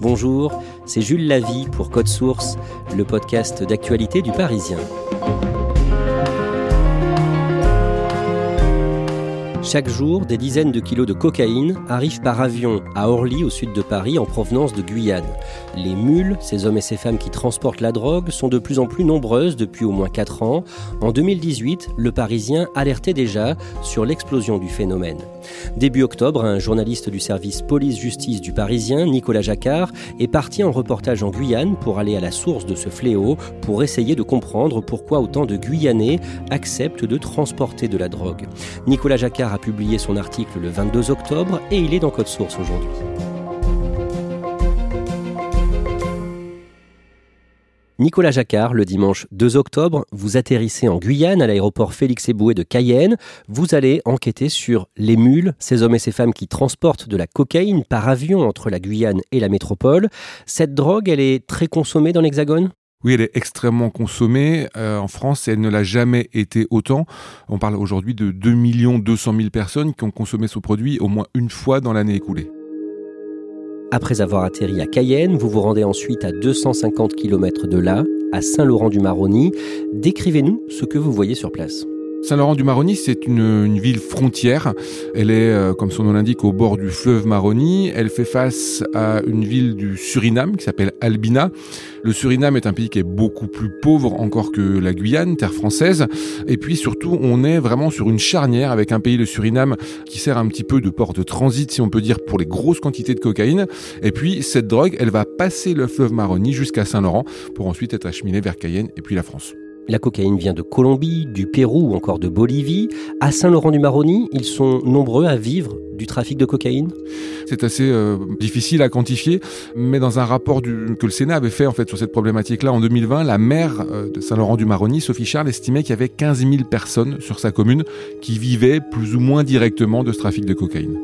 Bonjour, c'est Jules Lavie pour Code Source, le podcast d'actualité du Parisien. Chaque jour, des dizaines de kilos de cocaïne arrivent par avion à Orly, au sud de Paris, en provenance de Guyane. Les mules, ces hommes et ces femmes qui transportent la drogue, sont de plus en plus nombreuses depuis au moins 4 ans. En 2018, le Parisien alertait déjà sur l'explosion du phénomène. Début octobre, un journaliste du service police-justice du Parisien, Nicolas Jacquard, est parti en reportage en Guyane pour aller à la source de ce fléau, pour essayer de comprendre pourquoi autant de Guyanais acceptent de transporter de la drogue. Nicolas Jacquard a publié son article le 22 octobre et il est dans Code Source aujourd'hui. Nicolas Jacquard, le dimanche 2 octobre, vous atterrissez en Guyane à l'aéroport Félix Éboué de Cayenne. Vous allez enquêter sur les mules, ces hommes et ces femmes qui transportent de la cocaïne par avion entre la Guyane et la métropole. Cette drogue, elle est très consommée dans l'Hexagone? Oui, elle est extrêmement consommée euh, en France elle ne l'a jamais été autant. On parle aujourd'hui de 2 200 000 personnes qui ont consommé ce produit au moins une fois dans l'année écoulée. Après avoir atterri à Cayenne, vous vous rendez ensuite à 250 km de là, à Saint-Laurent-du-Maroni. Décrivez-nous ce que vous voyez sur place. Saint-Laurent-du-Maroni, c'est une, ville frontière. Elle est, euh, comme son nom l'indique, au bord du fleuve Maroni. Elle fait face à une ville du Suriname qui s'appelle Albina. Le Suriname est un pays qui est beaucoup plus pauvre encore que la Guyane, terre française. Et puis surtout, on est vraiment sur une charnière avec un pays, le Suriname, qui sert un petit peu de port de transit, si on peut dire, pour les grosses quantités de cocaïne. Et puis cette drogue, elle va passer le fleuve Maroni jusqu'à Saint-Laurent pour ensuite être acheminée vers Cayenne et puis la France. La cocaïne vient de Colombie, du Pérou ou encore de Bolivie. À Saint-Laurent-du-Maroni, ils sont nombreux à vivre du trafic de cocaïne? C'est assez euh, difficile à quantifier, mais dans un rapport du, que le Sénat avait fait en fait sur cette problématique-là en 2020, la maire euh, de Saint-Laurent-du-Maroni, Sophie Charles, estimait qu'il y avait 15 000 personnes sur sa commune qui vivaient plus ou moins directement de ce trafic de cocaïne.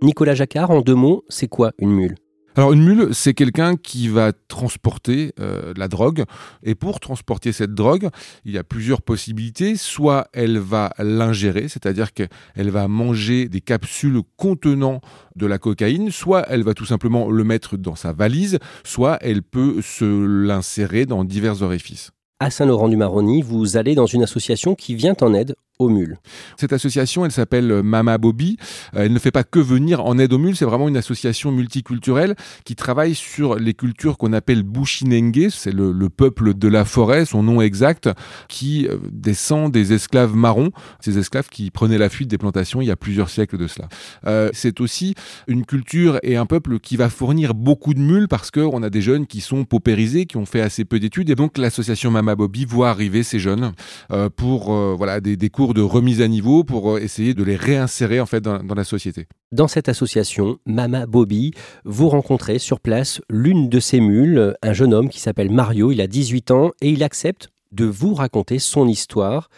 Nicolas Jacquard, en deux mots, c'est quoi une mule? Alors une mule, c'est quelqu'un qui va transporter euh, la drogue. Et pour transporter cette drogue, il y a plusieurs possibilités. Soit elle va l'ingérer, c'est-à-dire qu'elle va manger des capsules contenant de la cocaïne, soit elle va tout simplement le mettre dans sa valise, soit elle peut se l'insérer dans divers orifices à Saint-Laurent-du-Maroni, vous allez dans une association qui vient en aide aux mules. Cette association, elle s'appelle Mama Bobby. Euh, elle ne fait pas que venir en aide aux mules, c'est vraiment une association multiculturelle qui travaille sur les cultures qu'on appelle Bushinenge, c'est le, le, peuple de la forêt, son nom exact, qui euh, descend des esclaves marrons, ces esclaves qui prenaient la fuite des plantations il y a plusieurs siècles de cela. Euh, c'est aussi une culture et un peuple qui va fournir beaucoup de mules parce qu'on a des jeunes qui sont paupérisés, qui ont fait assez peu d'études, et donc l'association Mama Bobby voit arriver ces jeunes euh, pour euh, voilà des, des, cours de remise à niveau pour euh, essayer de les réinsérer en fait dans, dans, la société. Dans cette association Mama Bobby, vous rencontrez sur place l'une de ces mules, un jeune homme qui s'appelle Mario, il a 18 ans et il accepte de vous raconter son histoire.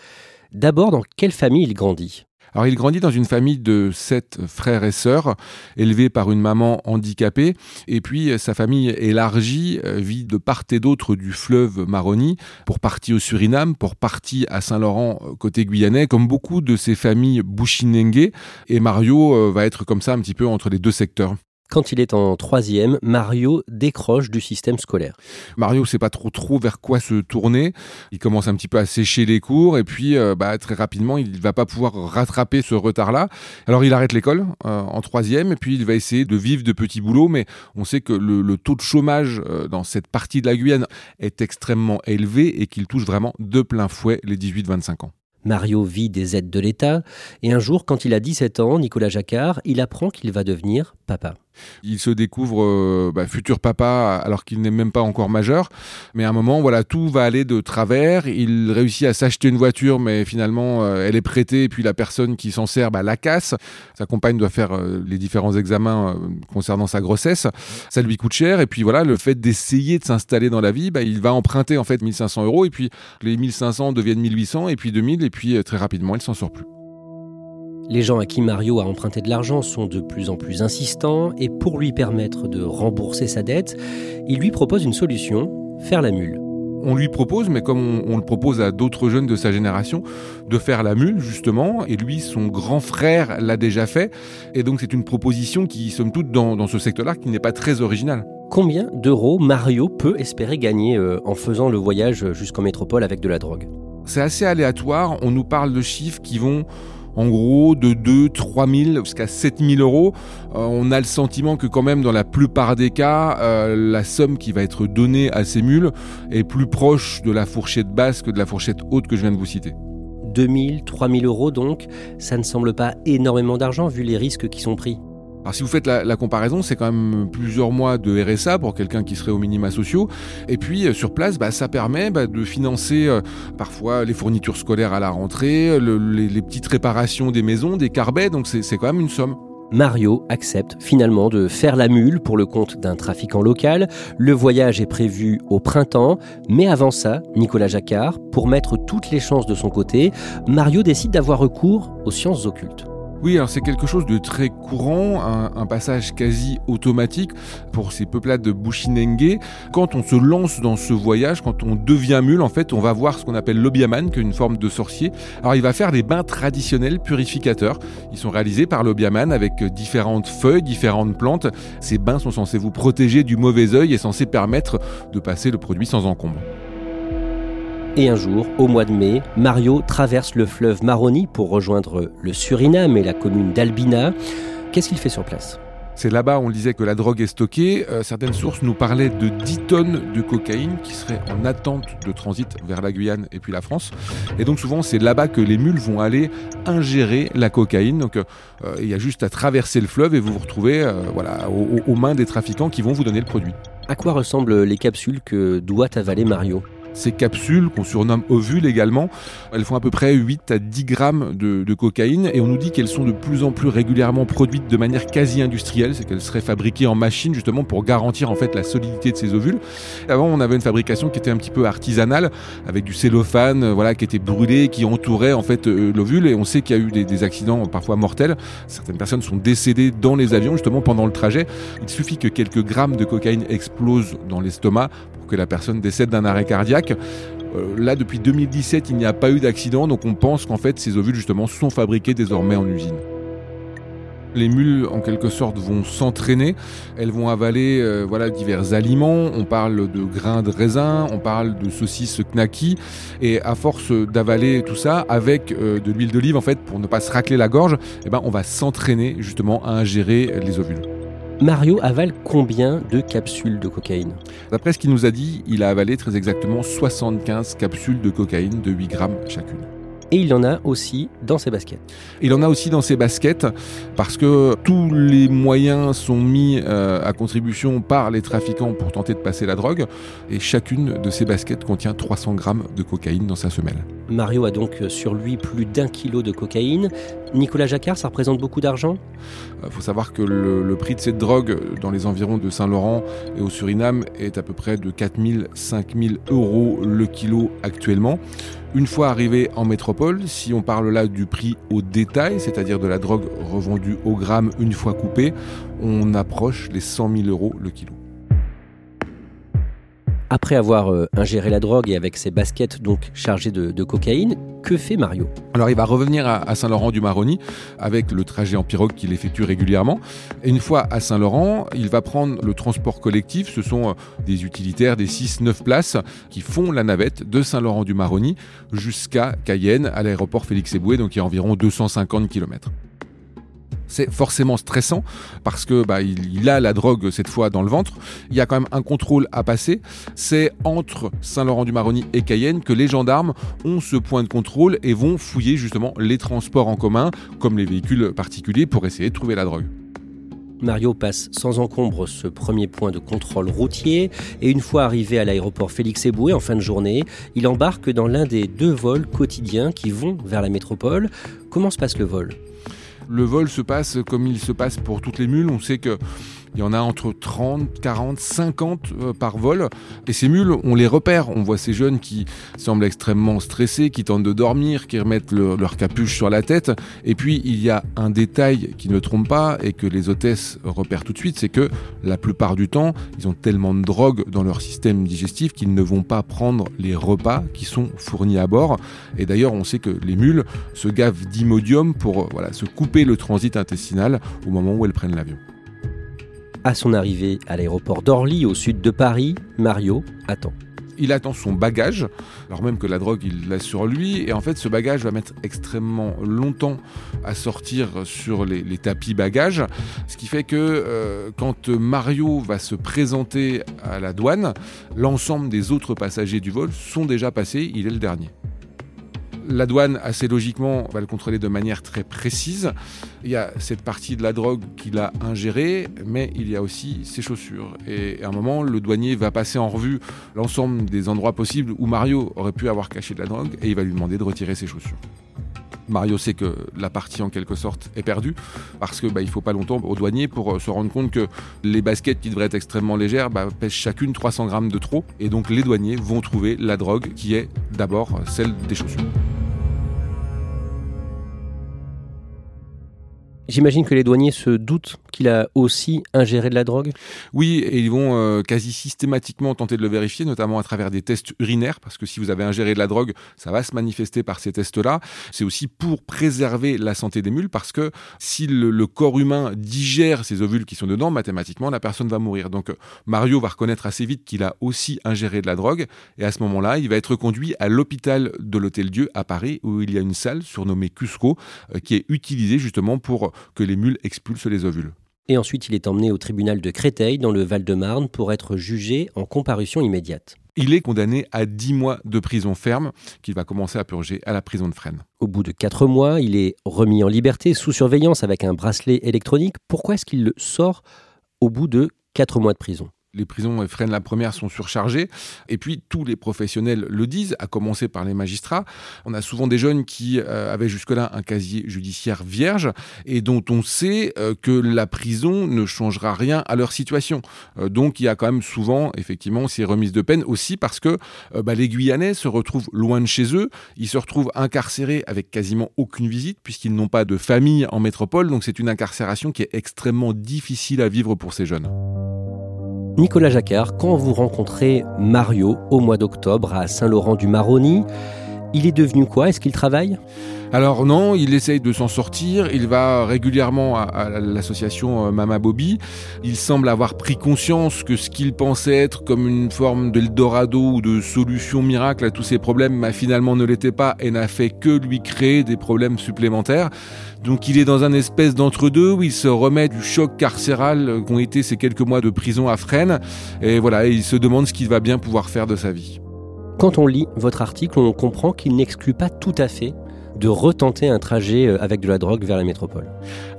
D'abord, dans quelle famille il grandit? Alors il grandit dans une famille de sept frères et sœurs, élevés par une maman handicapée, et puis sa famille élargie vit de part et d'autre du fleuve Maroni, pour partie au Suriname, pour partie à Saint-Laurent côté guyanais, comme beaucoup de ces familles bushinengue, et Mario va être comme ça un petit peu entre les deux secteurs. Quand il est en troisième, Mario décroche du système scolaire. Mario sait pas trop trop vers quoi se tourner. Il commence un petit peu à sécher les cours et puis euh, bah, très rapidement il va pas pouvoir rattraper ce retard-là. Alors il arrête l'école euh, en troisième et puis il va essayer de vivre de petits boulots. Mais on sait que le, le taux de chômage euh, dans cette partie de la Guyane est extrêmement élevé et qu'il touche vraiment de plein fouet les 18-25 ans. Mario vit des aides de l'État et un jour, quand il a 17 ans, Nicolas Jacquard, il apprend qu'il va devenir papa. Il se découvre euh, bah, futur papa alors qu'il n'est même pas encore majeur. Mais à un moment, voilà, tout va aller de travers. Il réussit à s'acheter une voiture, mais finalement, euh, elle est prêtée. Et puis la personne qui s'en sert bah, la casse. Sa compagne doit faire euh, les différents examens concernant sa grossesse. Ça lui coûte cher. Et puis voilà, le fait d'essayer de s'installer dans la vie, bah, il va emprunter en fait 1500 euros. Et puis les 1500 deviennent 1800 et puis 2000. Et puis très rapidement, il s'en sort plus. Les gens à qui Mario a emprunté de l'argent sont de plus en plus insistants et pour lui permettre de rembourser sa dette, il lui propose une solution, faire la mule. On lui propose, mais comme on, le propose à d'autres jeunes de sa génération, de faire la mule justement, et lui, son grand frère l'a déjà fait, et donc c'est une proposition qui, somme toute, dans, dans ce secteur-là, qui n'est pas très originale. Combien d'euros Mario peut espérer gagner euh, en faisant le voyage jusqu'en métropole avec de la drogue? C'est assez aléatoire, on nous parle de chiffres qui vont en gros de 2, 3 000 jusqu'à 7 000 euros. Euh, on a le sentiment que quand même dans la plupart des cas, euh, la somme qui va être donnée à ces mules est plus proche de la fourchette basse que de la fourchette haute que je viens de vous citer. 2 000, 3 000 euros donc, ça ne semble pas énormément d'argent vu les risques qui sont pris. Alors si vous faites la, comparaison, c'est quand même plusieurs mois de RSA pour quelqu'un qui serait au minima sociaux. Et puis euh, sur place, bah, ça permet bah, de financer euh, parfois les fournitures scolaires à la rentrée, les, petites réparations des maisons, des carbets. Donc c'est quand même une somme. Mario accepte finalement de faire la mule pour le compte d'un trafiquant local. Le voyage est prévu au printemps, mais avant ça, Nicolas Jacquard, pour mettre toutes les chances de son côté, Mario décide d'avoir recours aux sciences occultes. Oui, alors c'est quelque chose de très courant, un, passage quasi automatique pour ces peuplades de Bushinenge. Quand on se lance dans ce voyage, quand on devient mule, en fait, on va voir ce qu'on appelle l'obiaman, qui est une forme de sorcier. Alors il va faire des bains traditionnels purificateurs. Ils sont réalisés par l'obiaman avec différentes feuilles, différentes plantes. Ces bains sont censés vous protéger du mauvais œil et censés permettre de passer le produit sans encombre. Et un jour, au mois de mai, Mario traverse le fleuve Maroni pour rejoindre le Suriname et la commune d'Albina. Qu'est-ce qu'il fait sur place? C'est là-bas, on disait que la drogue est stockée. Euh, certaines sources nous parlaient de 10 tonnes de cocaïne qui seraient en attente de transit vers la Guyane et puis la France. Et donc souvent, c'est là-bas que les mules vont aller ingérer la cocaïne. Donc euh, il y a juste à traverser le fleuve et vous vous retrouvez euh, voilà, aux mains des trafiquants qui vont vous donner le produit. À quoi ressemblent les capsules que doit avaler Mario? Ces capsules, qu'on surnomme ovules également, elles font à peu près 8 à 10 grammes de, cocaïne et on nous dit qu'elles sont de plus en plus régulièrement produites de manière quasi industrielle, c'est qu'elles seraient fabriquées en machine justement pour garantir en fait la solidité de ces ovules. Avant, on avait une fabrication qui était un petit peu artisanale avec du cellophane, euh, voilà, qui était brûlé, qui entourait en fait euh, l'ovule et on sait qu'il y a eu des, accidents parfois mortels. Certaines personnes sont décédées dans les avions justement pendant le trajet. Il suffit que quelques grammes de cocaïne explosent dans l'estomac que la personne décède d'un arrêt cardiaque. Euh, là, depuis 2017, il n'y a pas eu d'accident, donc on pense qu'en fait, ces ovules, justement, sont fabriqués désormais en usine. Les mules, en quelque sorte, vont s'entraîner. Elles vont avaler euh, voilà, divers aliments. On parle de grains de raisin, on parle de saucisses knacky. Et à force d'avaler tout ça avec euh, de l'huile d'olive, en fait, pour ne pas se racler la gorge, eh ben, on va s'entraîner justement à ingérer les ovules. Mario avale combien de capsules de cocaïne D'après ce qu'il nous a dit, il a avalé très exactement 75 capsules de cocaïne de 8 grammes chacune. Et il en a aussi dans ses baskets. Il en a aussi dans ses baskets parce que tous les moyens sont mis euh, à contribution par les trafiquants pour tenter de passer la drogue. Et chacune de ces baskets contient 300 grammes de cocaïne dans sa semelle. Mario a donc sur lui plus d'un kilo de cocaïne. Nicolas Jacquard, ça représente beaucoup d'argent? Il faut savoir que le, prix de cette drogue dans les environs de Saint-Laurent et au Suriname est à peu près de 4000, 5000 euros le kilo actuellement. Une fois arrivé en métropole, si on parle là du prix au détail, c'est-à-dire de la drogue revendue au gramme une fois coupée, on approche les 100 000 euros le kilo. Après avoir euh, ingéré la drogue et avec ses baskets donc chargées de, cocaïne, que fait Mario? Alors il va revenir à, Saint-Laurent-du-Maroni avec le trajet en pirogue qu'il effectue régulièrement. Et une fois à Saint-Laurent, il va prendre le transport collectif. Ce sont euh, des utilitaires, des 6-9 places qui font la navette de Saint-Laurent-du-Maroni jusqu'à Cayenne, à l'aéroport Félix-Éboué, donc il y a environ 250 km c'est forcément stressant parce que bah, il, a la drogue cette fois dans le ventre. Il y a quand même un contrôle à passer. C'est entre Saint-Laurent-du-Maroni et Cayenne que les gendarmes ont ce point de contrôle et vont fouiller justement les transports en commun, comme les véhicules particuliers, pour essayer de trouver la drogue. Mario passe sans encombre ce premier point de contrôle routier et une fois arrivé à l'aéroport Félix Éboué en fin de journée, il embarque dans l'un des deux vols quotidiens qui vont vers la métropole. Comment se passe le vol? Le vol se passe comme il se passe pour toutes les mules. On sait que il y en a entre 30, 40, 50 par vol. Et ces mules, on les repère. On voit ces jeunes qui semblent extrêmement stressés, qui tentent de dormir, qui remettent leur capuche sur la tête. Et puis, il y a un détail qui ne trompe pas et que les hôtesses repèrent tout de suite, c'est que la plupart du temps, ils ont tellement de drogue dans leur système digestif qu'ils ne vont pas prendre les repas qui sont fournis à bord. Et d'ailleurs, on sait que les mules se gavent d'imodium pour voilà, se couper le transit intestinal au moment où elles prennent l'avion. À son arrivée à l'aéroport d'Orly, au sud de Paris, Mario attend. Il attend son bagage, alors même que la drogue, il l'a sur lui. Et en fait, ce bagage va mettre extrêmement longtemps à sortir sur les, tapis bagages. Ce qui fait que euh, quand Mario va se présenter à la douane, l'ensemble des autres passagers du vol sont déjà passés. Il est le dernier. La douane, assez logiquement, va le contrôler de manière très précise. Il y a cette partie de la drogue qu'il a ingérée, mais il y a aussi ses chaussures. Et à un moment, le douanier va passer en revue l'ensemble des endroits possibles où Mario aurait pu avoir caché de la drogue et il va lui demander de retirer ses chaussures. Mario sait que la partie en quelque sorte est perdue parce que bah, il faut pas longtemps au douanier pour euh, se rendre compte que les baskets qui devraient être extrêmement légères bah, pèsent chacune 300 grammes de trop et donc les douaniers vont trouver la drogue qui est d'abord celle des chaussures. J'imagine que les douaniers se doutent qu'il a aussi ingéré de la drogue Oui, et ils vont euh, quasi systématiquement tenter de le vérifier, notamment à travers des tests urinaires, parce que si vous avez ingéré de la drogue, ça va se manifester par ces tests-là. C'est aussi pour préserver la santé des mules, parce que si le, corps humain digère ces ovules qui sont dedans, mathématiquement, la personne va mourir. Donc Mario va reconnaître assez vite qu'il a aussi ingéré de la drogue, et à ce moment-là, il va être conduit à l'hôpital de l'Hôtel Dieu à Paris, où il y a une salle surnommée Cusco, euh, qui est utilisée justement pour que les mules expulsent les ovules. Et ensuite, il est emmené au tribunal de Créteil, dans le Val-de-Marne, pour être jugé en comparution immédiate. Il est condamné à 10 mois de prison ferme, qu'il va commencer à purger à la prison de Fresnes. Au bout de 4 mois, il est remis en liberté, sous surveillance, avec un bracelet électronique. Pourquoi est-ce qu'il le sort au bout de 4 mois de prison? Les prisons Fresnes la première sont surchargées. Et puis tous les professionnels le disent, à commencer par les magistrats. On a souvent des jeunes qui euh, avaient jusque-là un casier judiciaire vierge et dont on sait euh, que la prison ne changera rien à leur situation. Euh, donc il y a quand même souvent effectivement ces remises de peine aussi parce que bah, les Guyanais se retrouvent loin de chez eux. Ils se retrouvent incarcérés avec quasiment aucune visite puisqu'ils n'ont pas de famille en métropole. Donc c'est une incarcération qui est extrêmement difficile à vivre pour ces jeunes. Nicolas Jacquard, quand vous rencontrez Mario au mois d'octobre à Saint-Laurent-du-Maroni, il est devenu quoi? Est-ce qu'il travaille? Alors non, il essaye de s'en sortir, il va régulièrement à, l'association euh, Mama Bobby, il semble avoir pris conscience que ce qu'il pensait être comme une forme d'Eldorado ou de solution miracle à tous ses problèmes, bah, finalement ne l'était pas et n'a fait que lui créer des problèmes supplémentaires. Donc il est dans un espèce d'entre-deux où il se remet du choc carcéral qu'ont été ces quelques mois de prison à Fresnes. Et voilà, il se demande ce qu'il va bien pouvoir faire de sa vie. Quand on lit votre article, on comprend qu'il n'exclut pas tout à fait de retenter un trajet euh, avec de la drogue vers la métropole.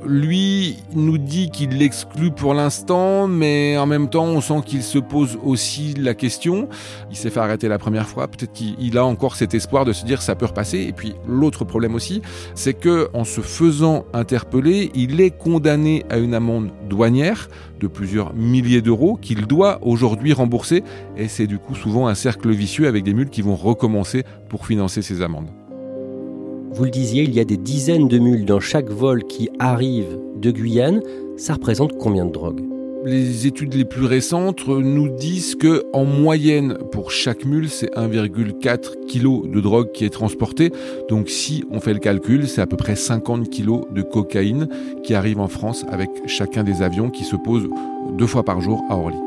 Lui nous dit qu'il l'exclut pour l'instant, mais en même temps, on sent qu'il se pose aussi la question. Il s'est fait arrêter la première fois, peut-être qu'il a encore cet espoir de se dire ça peut repasser. Et puis l'autre problème aussi, c'est que en se faisant interpeller, il est condamné à une amende douanière de plusieurs milliers d'euros qu'il doit aujourd'hui rembourser. Et c'est du coup souvent un cercle vicieux avec des mules qui vont recommencer pour financer ces amendes. Vous le disiez, il y a des dizaines de mules dans chaque vol qui arrive de Guyane. Ça représente combien de drogue les études les plus récentes nous disent que en moyenne pour chaque mule, c'est 1,4 kg de drogue qui est transporté. Donc si on fait le calcul, c'est à peu près 50 kg de cocaïne qui arrive en France avec chacun des avions qui se posent deux fois par jour à Orly.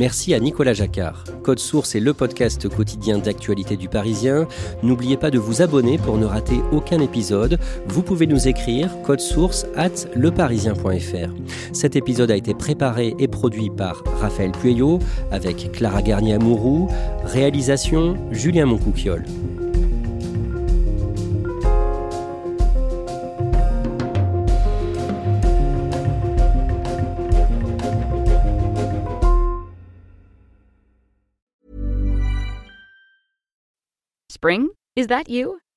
Merci à Nicolas Jacquard. Code Source est le podcast quotidien d'actualité du Parisien. N'oubliez pas de vous abonner pour ne rater aucun épisode. Vous pouvez nous écrire code source at leparisien.fr. Cet épisode a été préparé et produit par Raphaël Pueyo avec Clara Garnier-Amouroux. Réalisation Julien Moncouquiole. Is that you?